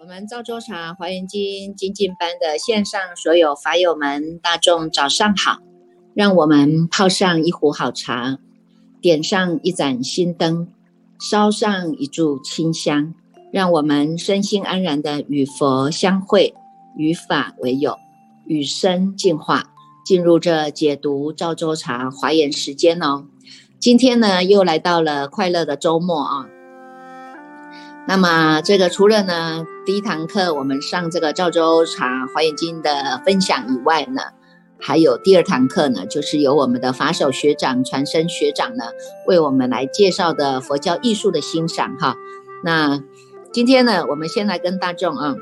我们赵州茶华严经精进班的线上所有法友们，大众早上好！让我们泡上一壶好茶，点上一盏心灯，烧上一炷清香，让我们身心安然的与佛相会，与法为友，与生进化，进入这解读赵州茶华严时间哦。今天呢，又来到了快乐的周末啊！那么这个除了呢第一堂课我们上这个赵州茶华严经的分享以外呢，还有第二堂课呢，就是由我们的法手学长传声学长呢为我们来介绍的佛教艺术的欣赏哈。那今天呢，我们先来跟大众啊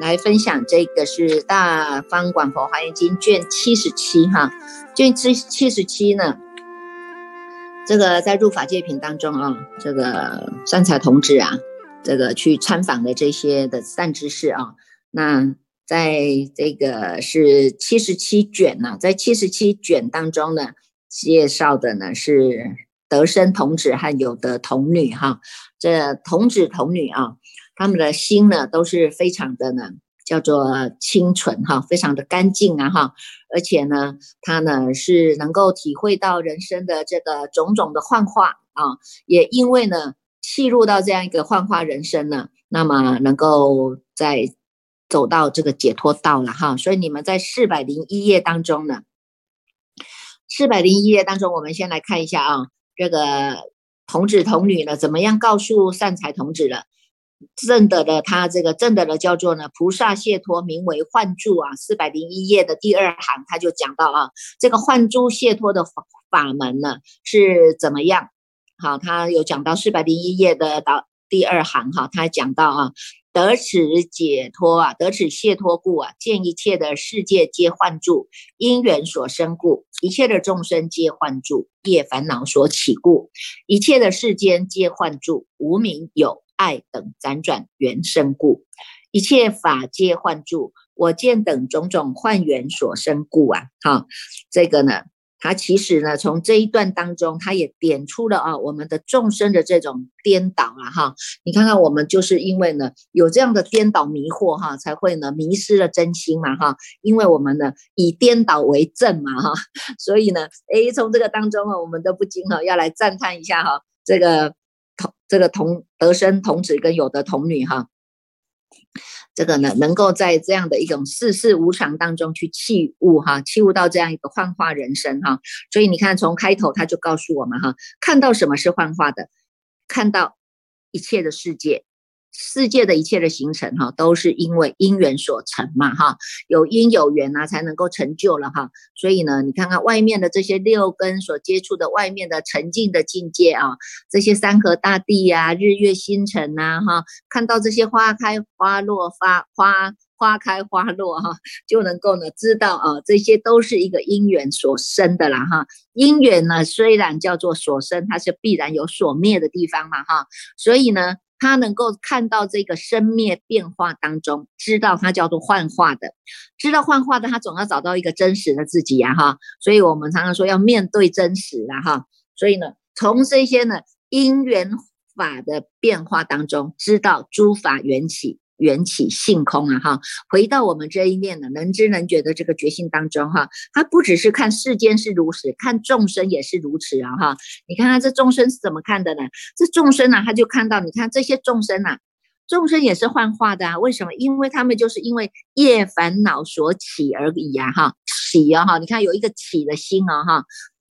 来分享这个是大方广佛华严经卷七十七哈，卷七七十七呢，这个在入法界品当中啊，这个善财童子啊。这个去参访的这些的善知识啊，那在这个是七十七卷呢，在七十七卷当中呢，介绍的呢是德生童子和有的童女哈，这童子童女啊，他们的心呢都是非常的呢，叫做清纯哈，非常的干净啊哈，而且呢，他呢是能够体会到人生的这个种种的幻化啊，也因为呢。契入到这样一个幻化人生呢，那么能够在走到这个解脱道了哈。所以你们在四百零一页当中呢，四百零一页当中，我们先来看一下啊，这个童子童女呢，怎么样告诉善财童子了？正得的他这个正得的叫做呢，菩萨解脱名为幻住啊。四百零一页的第二行他就讲到啊，这个幻住解脱的法法门呢是怎么样？好，他有讲到四百零一页的到第二行哈，他讲到啊，得此解脱啊，得此解脱故啊，见一切的世界皆幻住，因缘所生故；一切的众生皆幻住，业烦恼所起故；一切的世间皆幻住，无名有爱等辗转缘生故；一切法皆幻住，我见等种种幻缘所生故啊。哈，这个呢。它其实呢，从这一段当中，它也点出了啊，我们的众生的这种颠倒了哈。你看看，我们就是因为呢有这样的颠倒迷惑哈，才会呢迷失了真心嘛哈。因为我们呢以颠倒为正嘛哈，所以呢，诶，从这个当中啊，我们都不禁哈要来赞叹一下哈，这个同这个同得生童子跟有的童女哈。这个呢，能够在这样的一种世事无常当中去弃悟哈，弃悟到这样一个幻化人生哈，所以你看从开头他就告诉我们哈，看到什么是幻化的，看到一切的世界。世界的一切的形成，哈，都是因为因缘所成嘛，哈，有因有缘呐，才能够成就了哈。所以呢，你看看外面的这些六根所接触的外面的沉静的境界啊，这些山河大地呀、日月星辰呐，哈，看到这些花开花落、发花花开花落哈，就能够呢知道啊，这些都是一个因缘所生的啦，哈。因缘呢虽然叫做所生，它是必然有所灭的地方嘛，哈。所以呢。他能够看到这个生灭变化当中，知道它叫做幻化的，知道幻化的，他总要找到一个真实的自己呀，哈。所以我们常常说要面对真实啊，哈。所以呢，从这些呢因缘法的变化当中，知道诸法缘起。缘起性空啊，哈，回到我们这一念的能知能觉的这个觉性当中，哈，它不只是看世间是如此，看众生也是如此啊，哈，你看看这众生是怎么看的呢？这众生呢，他就看到，你看这些众生呐，众生也是幻化的啊，为什么？因为他们就是因为业烦恼所起而已啊，哈，起啊，哈，你看有一个起的心啊，哈。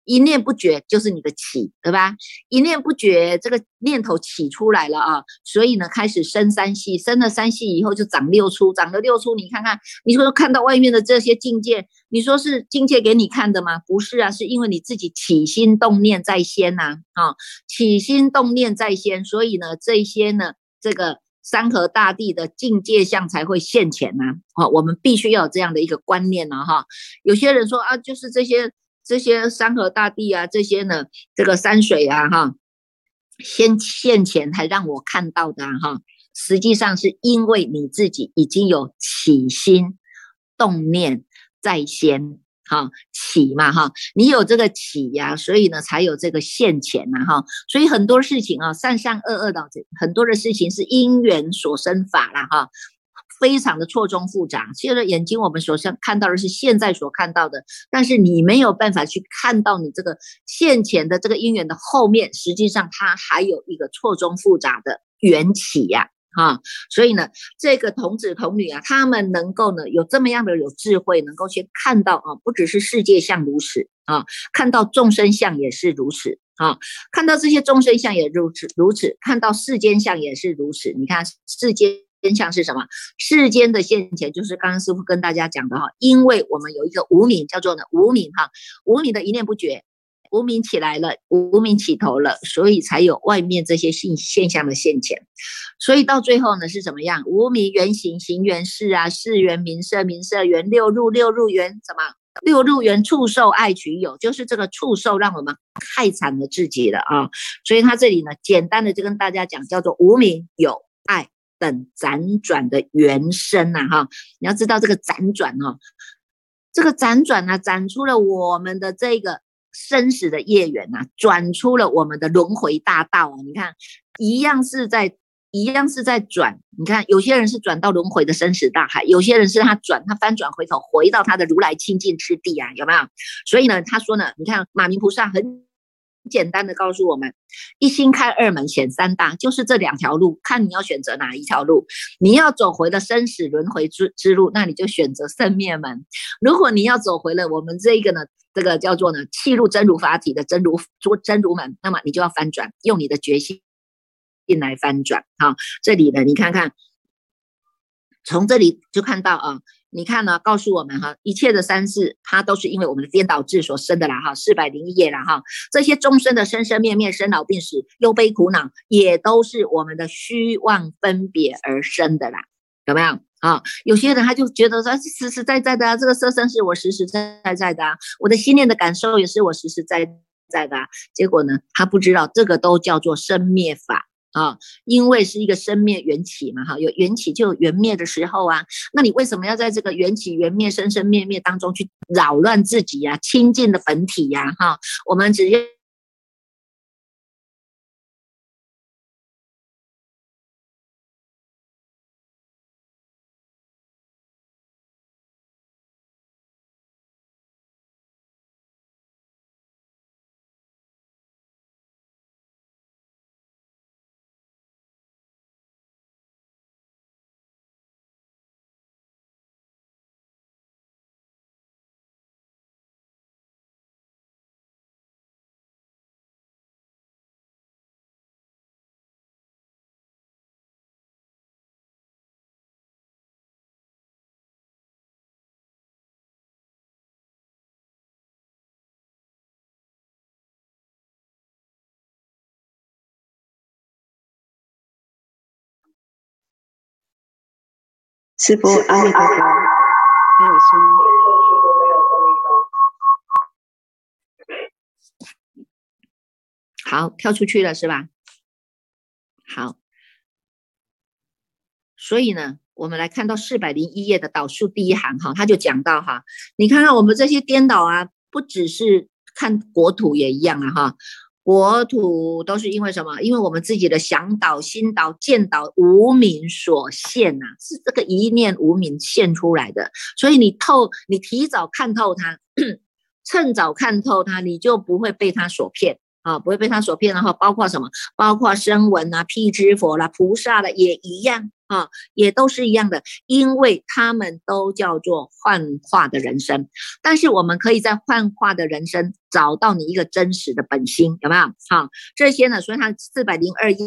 一念不绝就是你的起，对吧？一念不绝，这个念头起出来了啊，所以呢，开始生三系，生了三系以后就长六出，长了六出，你看看，你说看到外面的这些境界，你说是境界给你看的吗？不是啊，是因为你自己起心动念在先呐，啊，起心动念在先，所以呢，这些呢，这个山河大地的境界相才会现前呐，啊，我们必须要有这样的一个观念呢，哈，有些人说啊，就是这些。这些山河大地啊，这些呢，这个山水啊，哈，先现前才让我看到的哈。实际上是因为你自己已经有起心动念在先。哈起嘛哈，你有这个起呀，所以呢才有这个现前呐哈，所以很多事情啊，善善恶恶的很多的事情是因缘所生法啦哈，非常的错综复杂。现在眼睛我们所看看到的是现在所看到的，但是你没有办法去看到你这个现前的这个因缘的后面，实际上它还有一个错综复杂的缘起呀。啊，所以呢，这个童子童女啊，他们能够呢有这么样的有智慧，能够去看到啊，不只是世界相如此啊，看到众生相也是如此啊，看到这些众生相也如此如此，看到世间相也是如此。你看世间真相是什么？世间的现前就是刚刚师傅跟大家讲的哈，因为我们有一个无名叫做呢无名哈，无名的一念不绝。无名起来了，无名起头了，所以才有外面这些现现象的现前。所以到最后呢，是怎么样？无名原形，形原事啊，事缘名色，名色缘六入，六入缘什么？六入缘畜兽爱取有，就是这个畜兽让我们害惨了自己了啊！所以他这里呢，简单的就跟大家讲，叫做无名有爱等辗转的原生呐哈。你要知道这个辗转哦，这个辗转呢，转出了我们的这个。生死的业缘呐，转出了我们的轮回大道啊！你看，一样是在，一样是在转。你看，有些人是转到轮回的生死大海，有些人是他转，他翻转回头，回到他的如来清净之地啊，有没有？所以呢，他说呢，你看马明菩萨很。简单的告诉我们，一心开二门显三大，就是这两条路，看你要选择哪一条路。你要走回了生死轮回之之路，那你就选择生灭门；如果你要走回了我们这一个呢，这个叫做呢气入真如法体的真如真真如门，那么你就要翻转，用你的决心进来翻转。好，这里呢，你看看，从这里就看到啊。你看呢？告诉我们哈，一切的三世，它都是因为我们的颠倒智所生的啦哈。四百零一页啦哈，这些终身的生生灭灭、生老病死、忧悲苦恼，也都是我们的虚妄分别而生的啦，有没有啊？有些人他就觉得说实实在在的，这个色身是我实实在在的啊，我的心念的感受也是我实实在在的，结果呢，他不知道这个都叫做生灭法。啊，因为是一个生灭缘起嘛，哈，有缘起就有缘灭的时候啊。那你为什么要在这个缘起缘灭、生生灭灭当中去扰乱自己呀？清净的本体呀，哈，我们只师傅，阿弥陀佛，没有声音。好，跳出去了是吧？好，所以呢，我们来看到四百零一页的导数第一行哈，他就讲到哈，你看看我们这些颠倒啊，不只是看国土也一样啊哈。国土都是因为什么？因为我们自己的想导、心导、见导无名所现呐，是这个一念无名现出来的。所以你透，你提早看透它，趁早看透它，你就不会被它所骗啊，不会被他所骗。然后包括什么？包括声闻啊、辟支佛啦、菩萨的也一样。啊，也都是一样的，因为他们都叫做幻化的人生，但是我们可以在幻化的人生找到你一个真实的本心，有没有？好，这些呢，所以它四百零二一，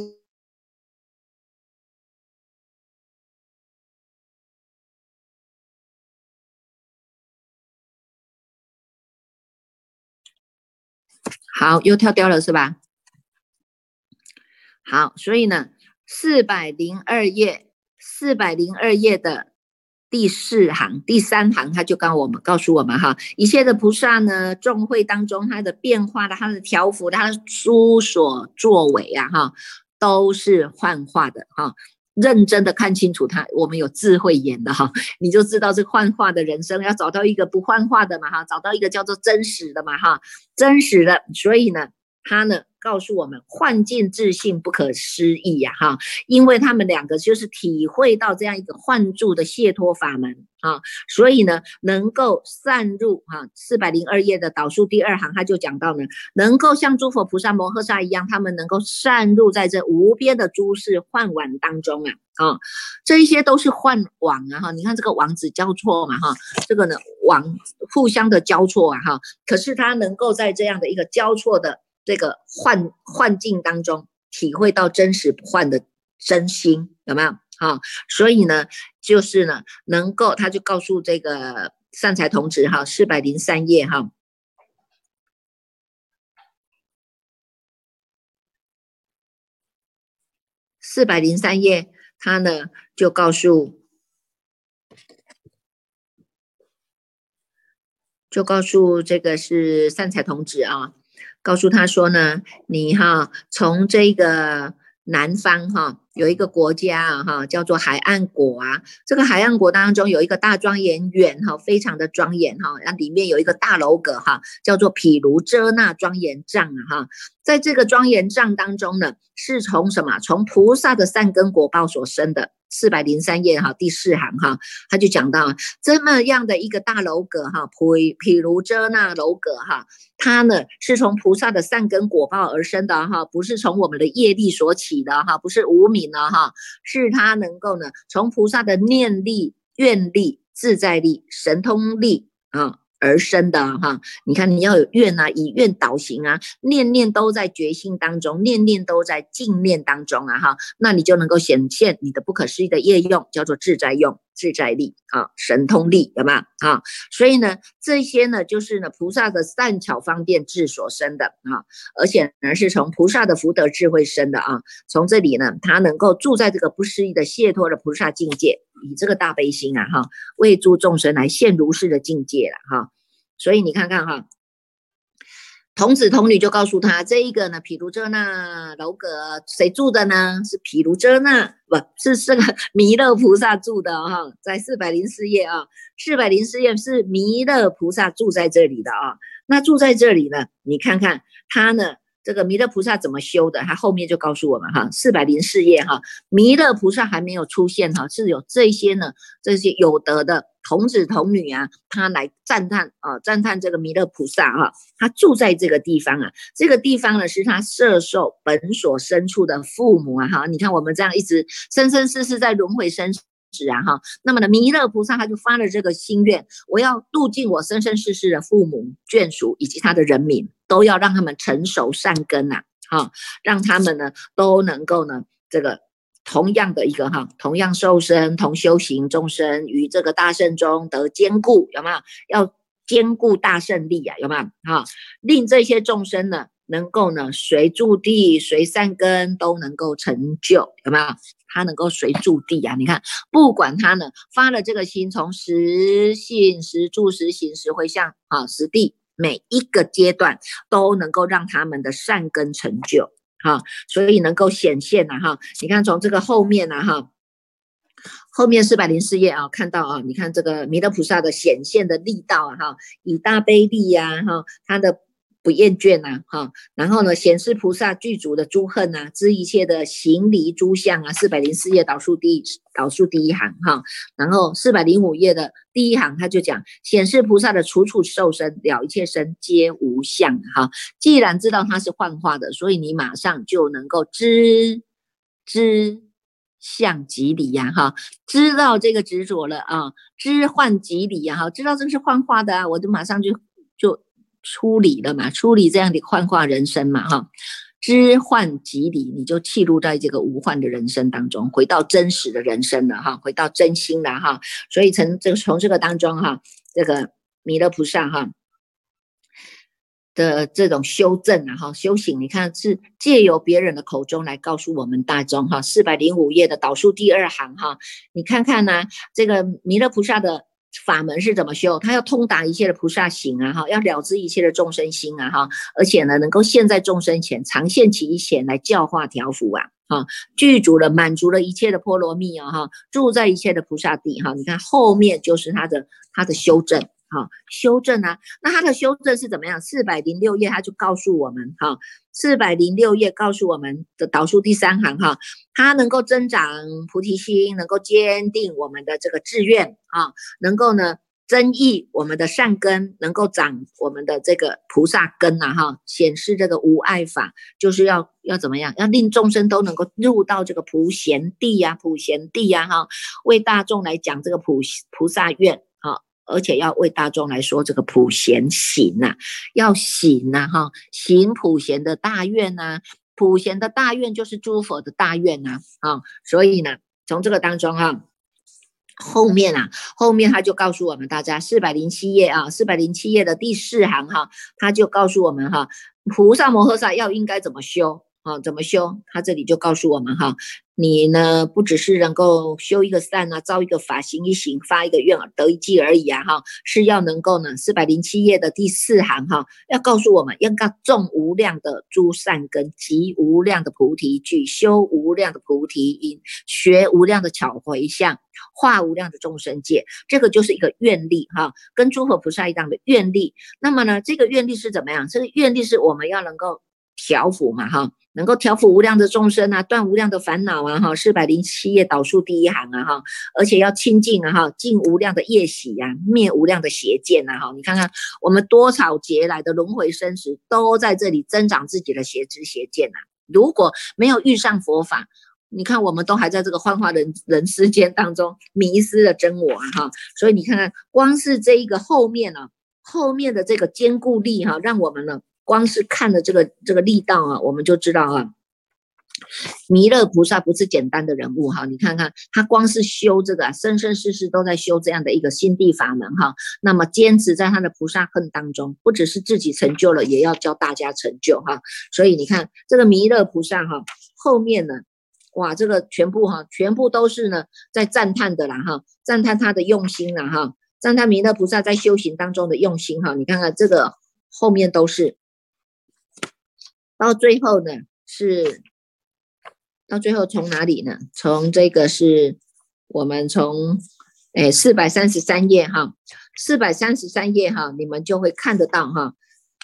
好，又跳掉了是吧？好，所以呢，四百零二页。四百零二页的第四行、第三行，他就告我们告诉我们哈，一切的菩萨呢，众会当中，他的变化的、他的条幅、他的书所作为啊，哈，都是幻化的哈。认真的看清楚它，我们有智慧眼的哈，你就知道这幻化的人生要找到一个不幻化的嘛哈，找到一个叫做真实的嘛哈，真实的，所以呢，他呢。告诉我们，幻境自信不可思议呀，哈，因为他们两个就是体会到这样一个幻住的解脱法门啊，所以呢，能够散入哈，四百零二页的导数第二行，他就讲到呢，能够像诸佛菩萨摩诃萨一样，他们能够散入在这无边的诸事幻网当中啊，啊，这一些都是幻网啊，哈，你看这个网子交错嘛，哈，这个呢网互相的交错啊，哈，可是他能够在这样的一个交错的。这个幻幻境当中，体会到真实不幻的真心，有没有？哈，所以呢，就是呢，能够他就告诉这个善财童子哈，四百零三页哈，四百零三页，他呢就告诉，就告诉这个是善财童子啊。告诉他说呢，你哈从这个南方哈有一个国家哈叫做海岸国啊，这个海岸国当中有一个大庄严园哈，非常的庄严哈，那里面有一个大楼阁哈，叫做毗卢遮那庄严帐啊哈，在这个庄严帐当中呢，是从什么？从菩萨的善根果报所生的。四百零三页哈，第四行哈，他就讲到这么样的一个大楼阁哈，譬譬如遮那楼阁哈，它呢是从菩萨的善根果报而生的哈，不是从我们的业力所起的哈，不是无名的哈，是它能够呢从菩萨的念力、愿力、自在力、神通力啊。而生的哈，你看你要有愿啊，以愿导行啊，念念都在决心当中，念念都在静念当中啊哈，那你就能够显现你的不可思议的业用，叫做自在用、自在力啊，神通力有没有啊？所以呢，这些呢，就是呢菩萨的善巧方便智所生的啊，而且呢是从菩萨的福德智慧生的啊，从这里呢，他能够住在这个不思议的解脱的菩萨境界。以这个大悲心啊，哈，为诸众生来现如是的境界了，哈。所以你看看哈，童子童女就告诉他，这一个呢，毗卢遮那楼阁谁住的呢？是毗卢遮那，不是这个 弥勒菩萨住的哈，在四百零四页啊，四百零四页是弥勒菩萨住在这里的啊。那住在这里呢，你看看他呢。这个弥勒菩萨怎么修的？他后面就告诉我们哈，四百零四页哈，弥勒菩萨还没有出现哈，是有这些呢，这些有德的童子童女啊，他来赞叹啊，赞叹这个弥勒菩萨哈，他住在这个地方啊，这个地方呢是他摄受本所生处的父母啊哈，你看我们这样一直生生世世在轮回生。是啊哈，那么呢，弥勒菩萨他就发了这个心愿，我要度尽我生生世世的父母眷属以及他的人民，都要让他们成熟善根呐，哈，让他们呢都能够呢这个同样的一个哈，同样受生同修行众生于这个大圣中得坚固，有没有？要兼顾大胜利呀，有没有？哈，令这些众生呢能够呢随住地随善根都能够成就，有没有？他能够随住地啊，你看，不管他呢发了这个心，从实信、实住、实行、实回向啊，实地每一个阶段都能够让他们的善根成就哈，所以能够显现呐哈。你看从这个后面呐哈，后面四百零四页啊，看到啊，你看这个弥勒菩萨的显现的力道啊哈，以大悲力呀哈，他的。不厌倦呐，哈，然后呢，显示菩萨具足的诸恨呐，知一切的行离诸相啊，四百零四页导数第导数第一行哈，然后四百零五页的第一行他就讲显示菩萨的处处受身了一切身皆无相哈，既然知道它是幻化的，所以你马上就能够知知相即理呀哈，知道这个执着了啊，知幻即理呀哈，知道这个是幻化的啊，我就马上就就。出离了嘛？出离这样的幻化人生嘛？哈，知幻即离，你就弃入在这个无幻的人生当中，回到真实的人生了哈，回到真心了哈。所以从这个从这个当中哈，这个弥勒菩萨哈的这种修正啊哈修行，你看是借由别人的口中来告诉我们大众哈。四百零五页的导数第二行哈，你看看呢，这个弥勒菩萨的法门是怎么修？他要通达一切的菩萨行啊，哈，要了知一切的众生心啊，哈，而且呢，能够现在众生前常现其一显来教化调伏啊，哈，具足了满足了一切的波罗蜜啊，哈，住在一切的菩萨地哈，你看后面就是他的他的修正。好，修正啊，那它的修正是怎么样？四百零六页，他就告诉我们，哈，四百零六页告诉我们的导数第三行，哈，它能够增长菩提心，能够坚定我们的这个志愿，啊，能够呢增益我们的善根，能够长我们的这个菩萨根呐，哈，显示这个无爱法，就是要要怎么样？要令众生都能够入到这个普贤地呀，普贤地呀，哈，为大众来讲这个普菩萨愿。而且要为大众来说这个普贤行呐，要行呐哈，行普贤的大愿呐，普贤的大愿就是诸佛的大愿呐啊，所以呢，从这个当中哈，后面啊，后面他就告诉我们大家，四百零七页啊，四百零七页的第四行哈，他就告诉我们哈，菩萨摩诃萨要应该怎么修啊，怎么修？他这里就告诉我们哈。你呢，不只是能够修一个善啊，造一个法，行一行，发一个愿，得一记而已啊，哈，是要能够呢，四百零七页的第四行哈，要告诉我们，要种无量的诸善根，集无量的菩提具，修无量的菩提因，学无量的巧回向，化无量的众生界，这个就是一个愿力哈，跟诸佛菩萨一样的愿力。那么呢，这个愿力是怎么样？这个愿力是我们要能够调伏嘛，哈。能够调伏无量的众生啊，断无量的烦恼啊，哈，四百零七页导数第一行啊，哈，而且要清净啊，哈，尽无量的业喜呀，灭无量的邪见呐，哈，你看看我们多少劫来的轮回生死，都在这里增长自己的邪知邪见呐。如果没有遇上佛法，你看我们都还在这个幻化人人世间当中迷失了真我啊，哈，所以你看看，光是这一个后面呢，后面的这个坚固力哈，让我们呢。光是看的这个这个力道啊，我们就知道啊，弥勒菩萨不是简单的人物哈。你看看他光是修这个，生生世世都在修这样的一个心地法门哈。那么坚持在他的菩萨恨当中，不只是自己成就了，也要教大家成就哈。所以你看这个弥勒菩萨哈，后面呢，哇，这个全部哈，全部都是呢在赞叹的啦哈，赞叹他的用心了哈，赞叹弥勒菩萨在修行当中的用心哈。你看看这个后面都是。到最后呢，是到最后从哪里呢？从这个是我们从哎四百三十三页哈，四百三十三页哈，你们就会看得到哈，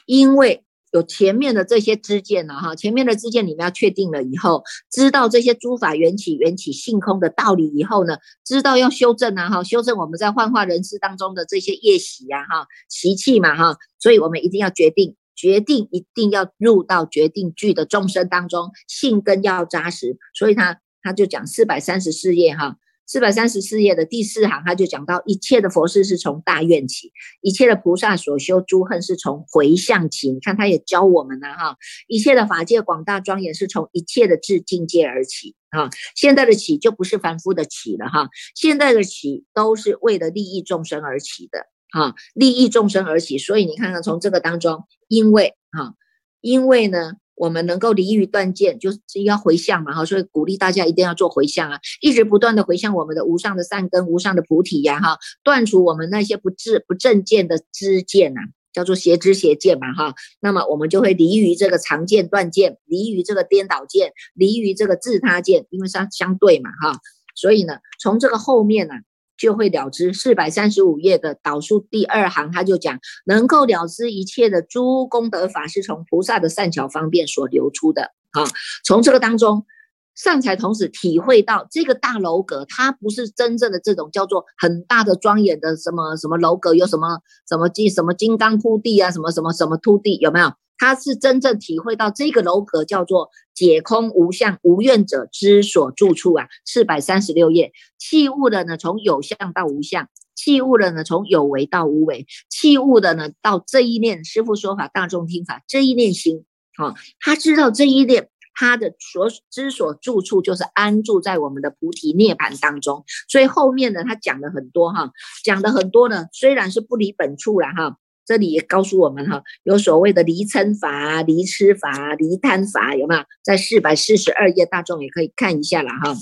因为有前面的这些支见了哈，前面的支见你们要确定了以后，知道这些诸法缘起缘起性空的道理以后呢，知道要修正啊哈，修正我们在幻化人世当中的这些业习呀哈习气嘛哈，所以我们一定要决定。决定一定要入到决定句的众生当中，性根要扎实，所以他他就讲四百三十四页哈，四百三十四页的第四行，他就讲到一切的佛事是从大愿起，一切的菩萨所修诸恨是从回向起。你看他也教我们了哈，一切的法界广大庄严是从一切的智境界而起啊。现在的起就不是凡夫的起了哈，现在的起都是为了利益众生而起的。啊，利益众生而起，所以你看看从这个当中，因为哈，因为呢，我们能够离欲断见，就是要回向嘛哈，所以鼓励大家一定要做回向啊，一直不断的回向我们的无上的善根、无上的菩提呀哈，断除我们那些不智不正见的知见呐，叫做邪知邪见嘛哈，那么我们就会离于这个常见断见，离于这个颠倒见，离于这个自他见，因为它相对嘛哈，所以呢，从这个后面呢。就会了知四百三十五页的导数第二行，他就讲能够了知一切的诸功德法是从菩萨的善巧方便所流出的啊。从这个当中，善财童子体会到这个大楼阁，它不是真正的这种叫做很大的庄严的什么什么楼阁，有什么什么金什么金刚铺地啊，什么什么什么凸地，有没有？他是真正体会到这个楼阁叫做解空无相无愿者之所住处啊，四百三十六页。器物的呢，从有相到无相；器物的呢，从有为到无为；器物的呢，到这一念师父说法，大众听法这一念心，好，他知道这一念他的所之所住处就是安住在我们的菩提涅盘当中。所以后面呢，他讲了很多哈，讲的很多呢，虽然是不离本处了哈。这里也告诉我们哈，有所谓的离嗔法、离痴法、离贪法，有没有？在四百四十二页，大众也可以看一下了哈。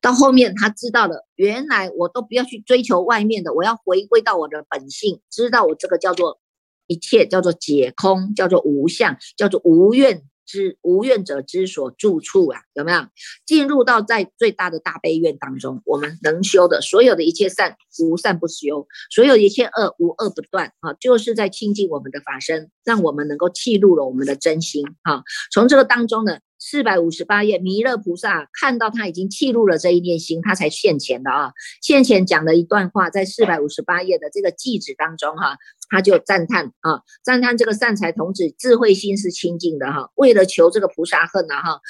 到后面他知道了，原来我都不要去追求外面的，我要回归到我的本性，知道我这个叫做一切，叫做解空，叫做无相，叫做无愿。之无愿者之所住处啊，有没有进入到在最大的大悲愿当中？我们能修的所有的一切善，无善不修；所有一切恶，无恶不断啊，就是在亲近我们的法身，让我们能够记录了我们的真心啊。从这个当中呢，四百五十八页，弥勒菩萨看到他已经记录了这一念心，他才现前的啊。现前讲了一段话，在四百五十八页的这个记子当中哈。他就赞叹啊，赞叹这个善财童子智慧心是清净的哈，为了求这个菩萨恨呐哈，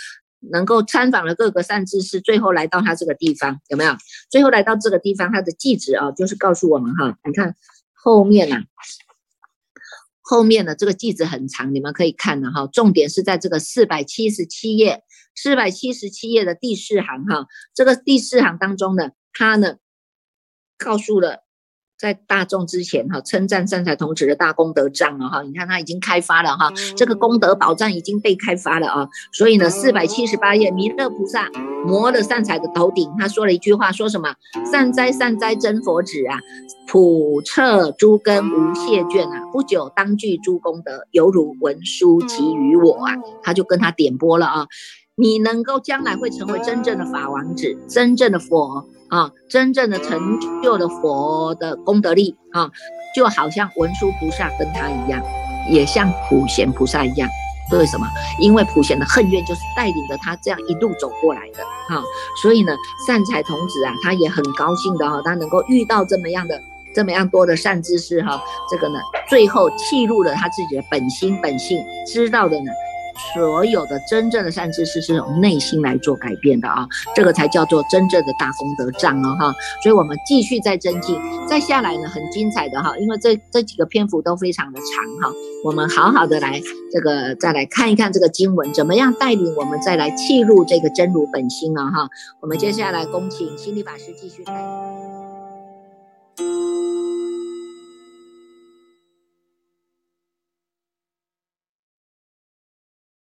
能够参访了各个善知识，最后来到他这个地方有没有？最后来到这个地方，他的记子啊，就是告诉我们哈，你看后面呐，后面的这个句子很长，你们可以看的哈，重点是在这个四百七十七页，四百七十七页的第四行哈，这个第四行当中呢，他呢告诉了。在大众之前哈，称赞善财童子的大功德障了哈，你看他已经开发了哈，这个功德宝藏已经被开发了啊，所以呢，四百七十八页弥勒菩萨摩了善财的头顶，他说了一句话，说什么？善哉善哉真佛子啊，普彻诸根无谢卷啊，不久当具诸功德，犹如文书给予我啊，他就跟他点拨了啊，你能够将来会成为真正的法王子，真正的佛。啊，真正的成就了佛的功德力啊，就好像文殊菩萨跟他一样，也像普贤菩萨一样。为什么？因为普贤的恨怨就是带领着他这样一路走过来的啊。所以呢，善财童子啊，他也很高兴的哈，他能够遇到这么样的这么样多的善知识哈。这个呢，最后记录了他自己的本心本性，知道的呢。所有的真正的善知识是从内心来做改变的啊，这个才叫做真正的大功德障哦哈。所以我们继续再增进，再下来呢很精彩的哈，因为这这几个篇幅都非常的长哈，我们好好的来这个再来看一看这个经文怎么样带领我们再来契入这个真如本心啊哈。我们接下来恭请心理法师继续开。